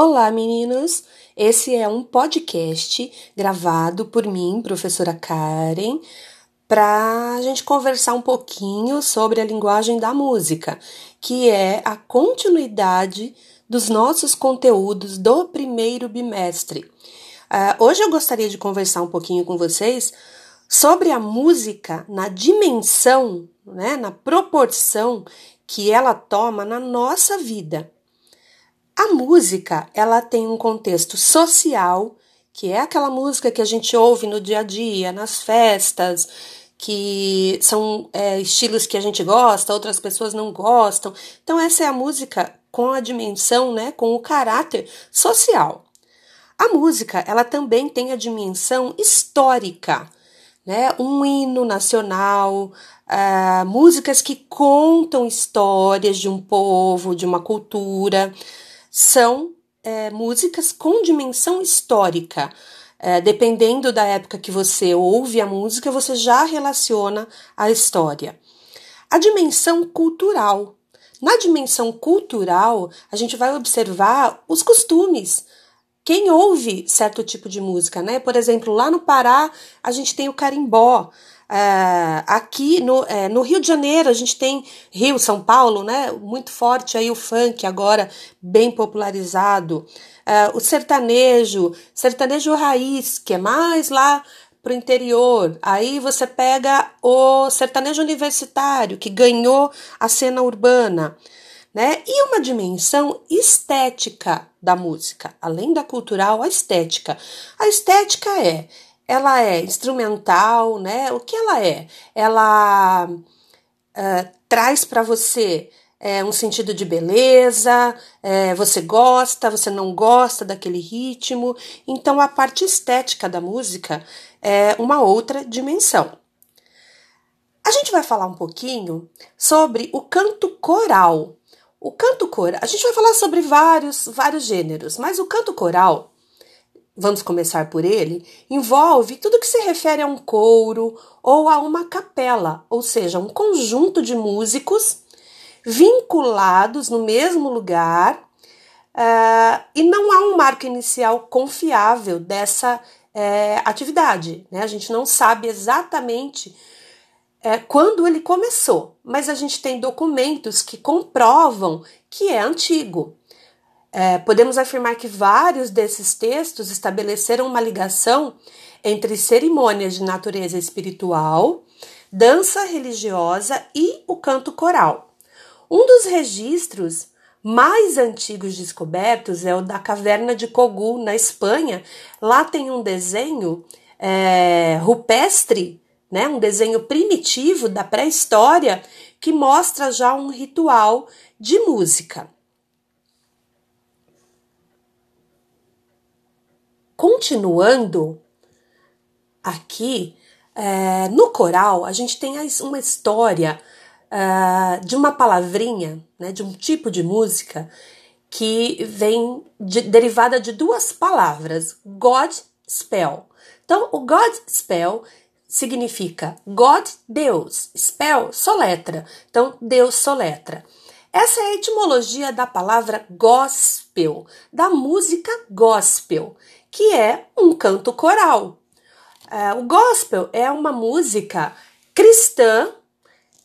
Olá, meninos! Esse é um podcast gravado por mim, professora Karen, para a gente conversar um pouquinho sobre a linguagem da música, que é a continuidade dos nossos conteúdos do primeiro bimestre. Uh, hoje eu gostaria de conversar um pouquinho com vocês sobre a música na dimensão, né, na proporção que ela toma na nossa vida. A música, ela tem um contexto social, que é aquela música que a gente ouve no dia a dia, nas festas, que são é, estilos que a gente gosta, outras pessoas não gostam. Então, essa é a música com a dimensão, né, com o caráter social. A música, ela também tem a dimensão histórica, né, um hino nacional, uh, músicas que contam histórias de um povo, de uma cultura são é, músicas com dimensão histórica. É, dependendo da época que você ouve a música, você já relaciona a história. A dimensão cultural. Na dimensão cultural, a gente vai observar os costumes. Quem ouve certo tipo de música, né? Por exemplo, lá no Pará, a gente tem o carimbó. É, aqui no, é, no Rio de Janeiro, a gente tem Rio, São Paulo, né? Muito forte aí o funk agora, bem popularizado. É, o sertanejo, sertanejo raiz, que é mais lá pro interior. Aí você pega o sertanejo universitário, que ganhou a cena urbana. Né? E uma dimensão estética da música, além da cultural, a estética. A estética é ela é instrumental, né? O que ela é? Ela uh, traz para você é, um sentido de beleza, é, você gosta, você não gosta daquele ritmo. Então, a parte estética da música é uma outra dimensão. A gente vai falar um pouquinho sobre o canto coral. O canto coral, a gente vai falar sobre vários, vários gêneros, mas o canto coral vamos começar por ele, envolve tudo que se refere a um coro ou a uma capela, ou seja, um conjunto de músicos vinculados no mesmo lugar uh, e não há um marco inicial confiável dessa uh, atividade. Né? A gente não sabe exatamente uh, quando ele começou, mas a gente tem documentos que comprovam que é antigo. É, podemos afirmar que vários desses textos estabeleceram uma ligação entre cerimônias de natureza espiritual, dança religiosa e o canto coral. Um dos registros mais antigos descobertos é o da caverna de Kogu, na Espanha. Lá tem um desenho é, rupestre, né, um desenho primitivo da pré-história que mostra já um ritual de música. Continuando aqui, é, no coral, a gente tem uma história é, de uma palavrinha, né, de um tipo de música que vem de, derivada de duas palavras, God spell. Então, o God spell significa God, Deus, spell, soletra. Então, Deus soletra. Essa é a etimologia da palavra gospel, da música gospel que é um canto coral. É, o gospel é uma música cristã,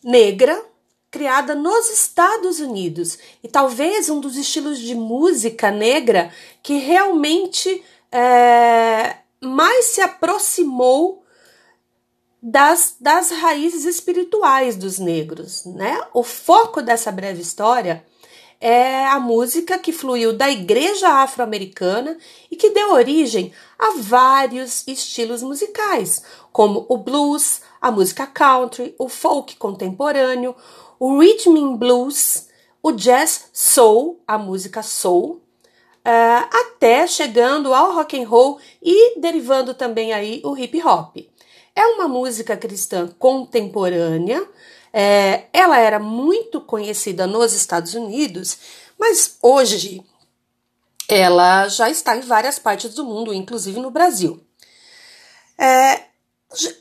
negra, criada nos Estados Unidos e talvez um dos estilos de música negra que realmente é, mais se aproximou das, das raízes espirituais dos negros. Né? O foco dessa breve história é a música que fluiu da igreja afro-americana e que deu origem a vários estilos musicais, como o blues, a música country, o folk contemporâneo, o rhythm and blues, o jazz soul, a música soul, uh, até chegando ao rock and roll e derivando também aí o hip hop. É uma música cristã contemporânea é, ela era muito conhecida nos Estados Unidos, mas hoje ela já está em várias partes do mundo, inclusive no Brasil. É,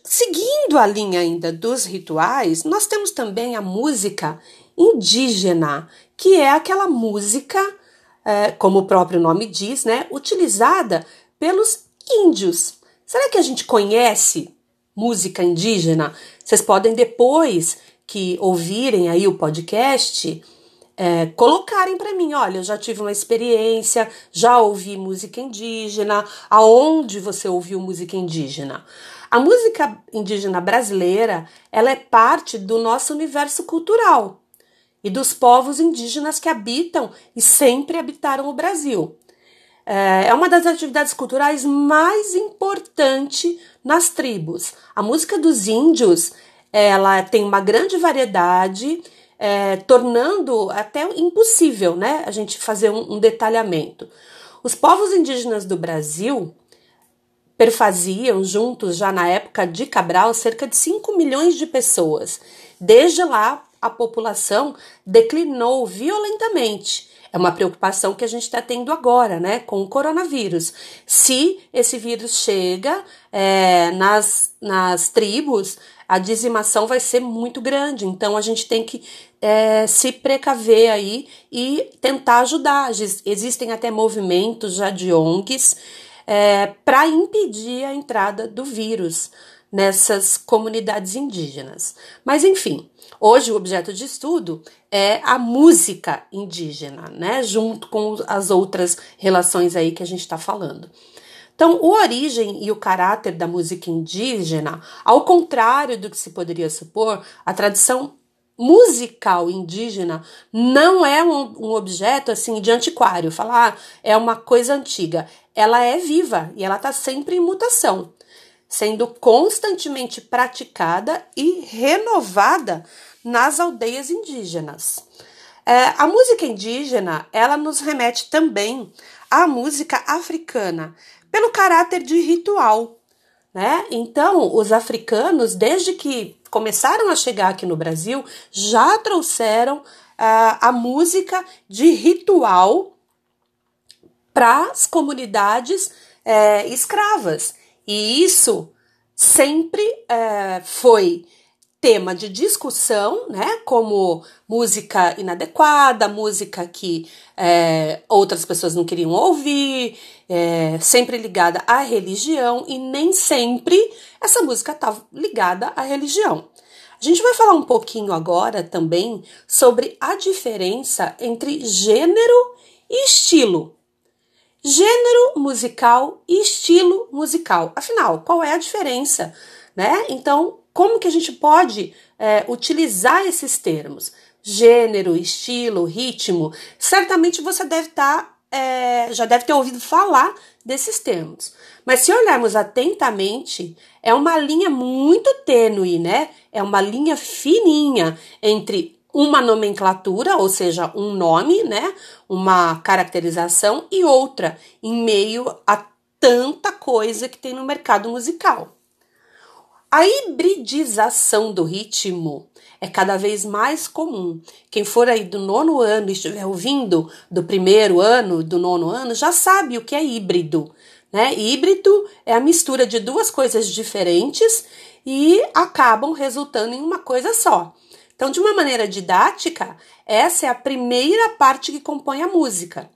seguindo a linha ainda dos rituais, nós temos também a música indígena, que é aquela música é, como o próprio nome diz, né, utilizada pelos índios. Será que a gente conhece música indígena? Vocês podem depois que ouvirem aí o podcast é, colocarem para mim, olha, eu já tive uma experiência, já ouvi música indígena, aonde você ouviu música indígena? A música indígena brasileira, ela é parte do nosso universo cultural e dos povos indígenas que habitam e sempre habitaram o Brasil. É, é uma das atividades culturais mais importantes nas tribos. A música dos índios, ela tem uma grande variedade é, tornando até impossível né, a gente fazer um, um detalhamento. Os povos indígenas do Brasil perfaziam juntos, já na época de Cabral, cerca de 5 milhões de pessoas. Desde lá, a população declinou violentamente. É uma preocupação que a gente está tendo agora, né, com o coronavírus. Se esse vírus chega é, nas, nas tribos, a dizimação vai ser muito grande. Então a gente tem que é, se precaver aí e tentar ajudar. Existem até movimentos já de ONGs é, para impedir a entrada do vírus nessas comunidades indígenas. Mas enfim, hoje o objeto de estudo é a música indígena, né? Junto com as outras relações aí que a gente está falando. Então, o origem e o caráter da música indígena, ao contrário do que se poderia supor, a tradição musical indígena não é um, um objeto assim de antiquário, falar ah, é uma coisa antiga. Ela é viva e ela está sempre em mutação, sendo constantemente praticada e renovada nas aldeias indígenas. É, a música indígena ela nos remete também à música africana, pelo caráter de ritual. Né? Então, os africanos, desde que começaram a chegar aqui no Brasil, já trouxeram uh, a música de ritual para as comunidades uh, escravas. E isso sempre uh, foi tema de discussão, né? Como música inadequada, música que é, outras pessoas não queriam ouvir, é, sempre ligada à religião, e nem sempre essa música estava ligada à religião. A gente vai falar um pouquinho agora também sobre a diferença entre gênero e estilo. Gênero musical e estilo musical. Afinal, qual é a diferença? Né? Então, como que a gente pode é, utilizar esses termos? Gênero, estilo, ritmo. Certamente você deve estar, tá, é, já deve ter ouvido falar desses termos. Mas se olharmos atentamente, é uma linha muito tênue, né? É uma linha fininha entre uma nomenclatura, ou seja, um nome, né? Uma caracterização e outra, em meio a tanta coisa que tem no mercado musical. A hibridização do ritmo é cada vez mais comum. Quem for aí do nono ano e estiver ouvindo do primeiro ano, do nono ano, já sabe o que é híbrido. Né? Híbrido é a mistura de duas coisas diferentes e acabam resultando em uma coisa só. Então, de uma maneira didática, essa é a primeira parte que compõe a música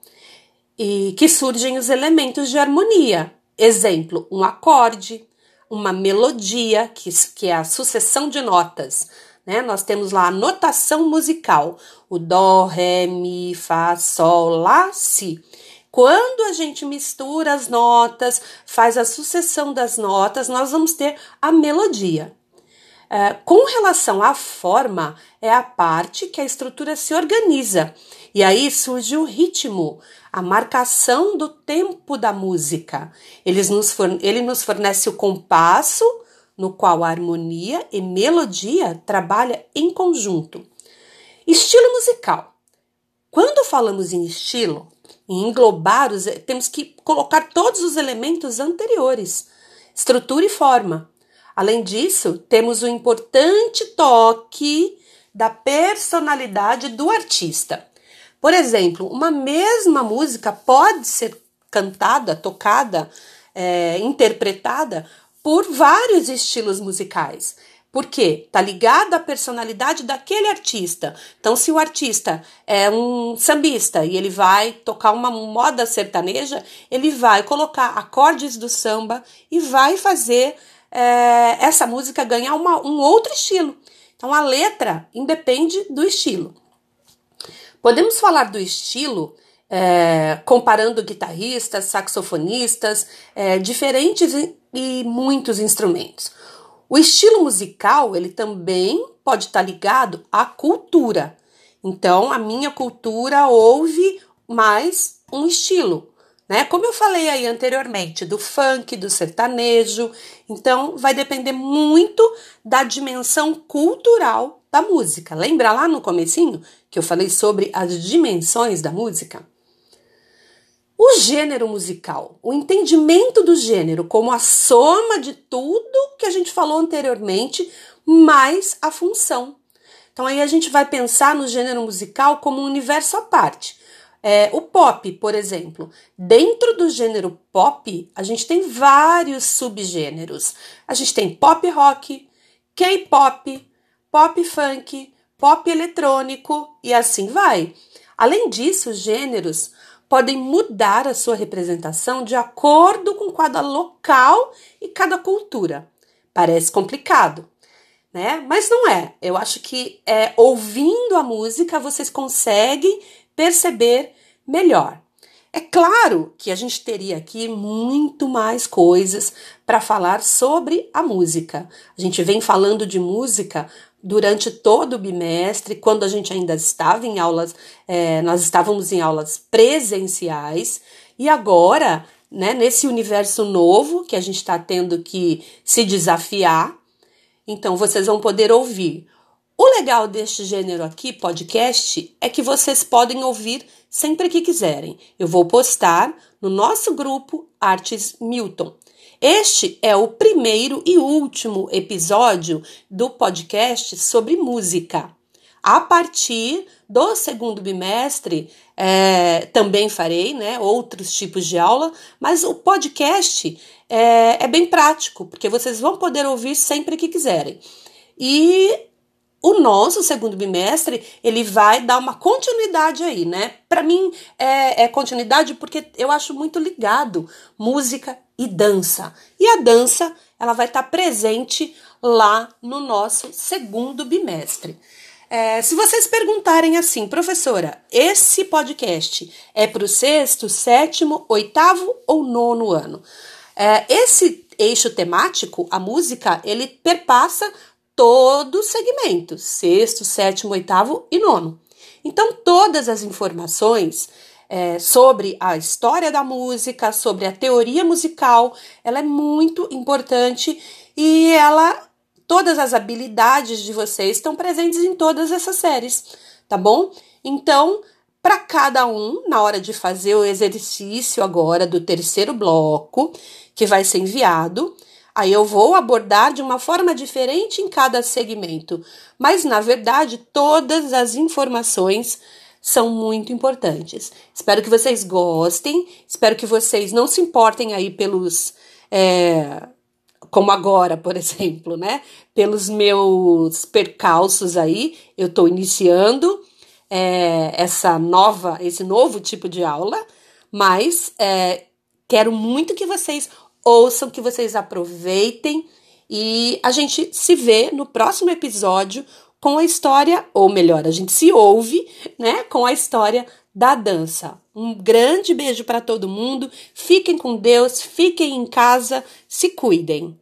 e que surgem os elementos de harmonia. Exemplo, um acorde, uma melodia, que, que é a sucessão de notas. Né? Nós temos lá a notação musical, o dó, ré, mi, fá, sol, lá, si. Quando a gente mistura as notas, faz a sucessão das notas, nós vamos ter a melodia. É, com relação à forma, é a parte que a estrutura se organiza. E aí surge o ritmo, a marcação do tempo da música. Nos forne ele nos fornece o compasso, no qual a harmonia e melodia trabalham em conjunto. Estilo musical. Quando falamos em estilo, em englobar, os, temos que colocar todos os elementos anteriores, estrutura e forma. Além disso, temos o importante toque da personalidade do artista. Por exemplo, uma mesma música pode ser cantada, tocada, é, interpretada por vários estilos musicais. Por quê? Tá ligado à personalidade daquele artista. Então, se o artista é um sambista e ele vai tocar uma moda sertaneja, ele vai colocar acordes do samba e vai fazer é, essa música ganhar uma, um outro estilo. Então, a letra independe do estilo. Podemos falar do estilo é, comparando guitarristas, saxofonistas, é, diferentes e muitos instrumentos. O estilo musical, ele também pode estar ligado à cultura. Então, a minha cultura ouve mais um estilo, né? Como eu falei aí anteriormente, do funk, do sertanejo. Então, vai depender muito da dimensão cultural da música. Lembra lá no comecinho que eu falei sobre as dimensões da música? O gênero musical, o entendimento do gênero como a soma de tudo que a gente falou anteriormente, mais a função. Então aí a gente vai pensar no gênero musical como um universo à parte. É, o pop, por exemplo, dentro do gênero pop, a gente tem vários subgêneros. A gente tem pop rock, K-pop, pop funk, pop eletrônico e assim vai. Além disso, os gêneros podem mudar a sua representação de acordo com cada local e cada cultura. Parece complicado, né? Mas não é. Eu acho que é, ouvindo a música vocês conseguem perceber melhor. É claro que a gente teria aqui muito mais coisas para falar sobre a música. A gente vem falando de música durante todo o bimestre, quando a gente ainda estava em aulas, é, nós estávamos em aulas presenciais, e agora, né, nesse universo novo que a gente está tendo que se desafiar, então vocês vão poder ouvir. O legal deste gênero aqui, podcast, é que vocês podem ouvir sempre que quiserem. Eu vou postar no nosso grupo Artes Milton. Este é o primeiro e último episódio do podcast sobre música. A partir do segundo bimestre, é, também farei né, outros tipos de aula, mas o podcast é, é bem prático, porque vocês vão poder ouvir sempre que quiserem. E o nosso segundo bimestre, ele vai dar uma continuidade aí, né? Para mim é, é, continuidade porque eu acho muito ligado música e dança. E a dança, ela vai estar tá presente lá no nosso segundo bimestre. É, se vocês perguntarem assim, professora, esse podcast é para o sexto, sétimo, oitavo ou nono ano? É, esse eixo temático, a música, ele perpassa todos os segmentos, sexto, sétimo, oitavo e nono. Então, todas as informações é, sobre a história da música, sobre a teoria musical, ela é muito importante e ela, todas as habilidades de vocês estão presentes em todas essas séries, tá bom? Então, para cada um, na hora de fazer o exercício agora do terceiro bloco, que vai ser enviado, Aí eu vou abordar de uma forma diferente em cada segmento, mas na verdade todas as informações são muito importantes. Espero que vocês gostem, espero que vocês não se importem aí pelos. É, como agora, por exemplo, né? Pelos meus percalços aí, eu estou iniciando é, essa nova, esse novo tipo de aula, mas é, quero muito que vocês ouçam, que vocês aproveitem e a gente se vê no próximo episódio com a história, ou melhor, a gente se ouve, né, com a história da dança. Um grande beijo para todo mundo. Fiquem com Deus, fiquem em casa, se cuidem.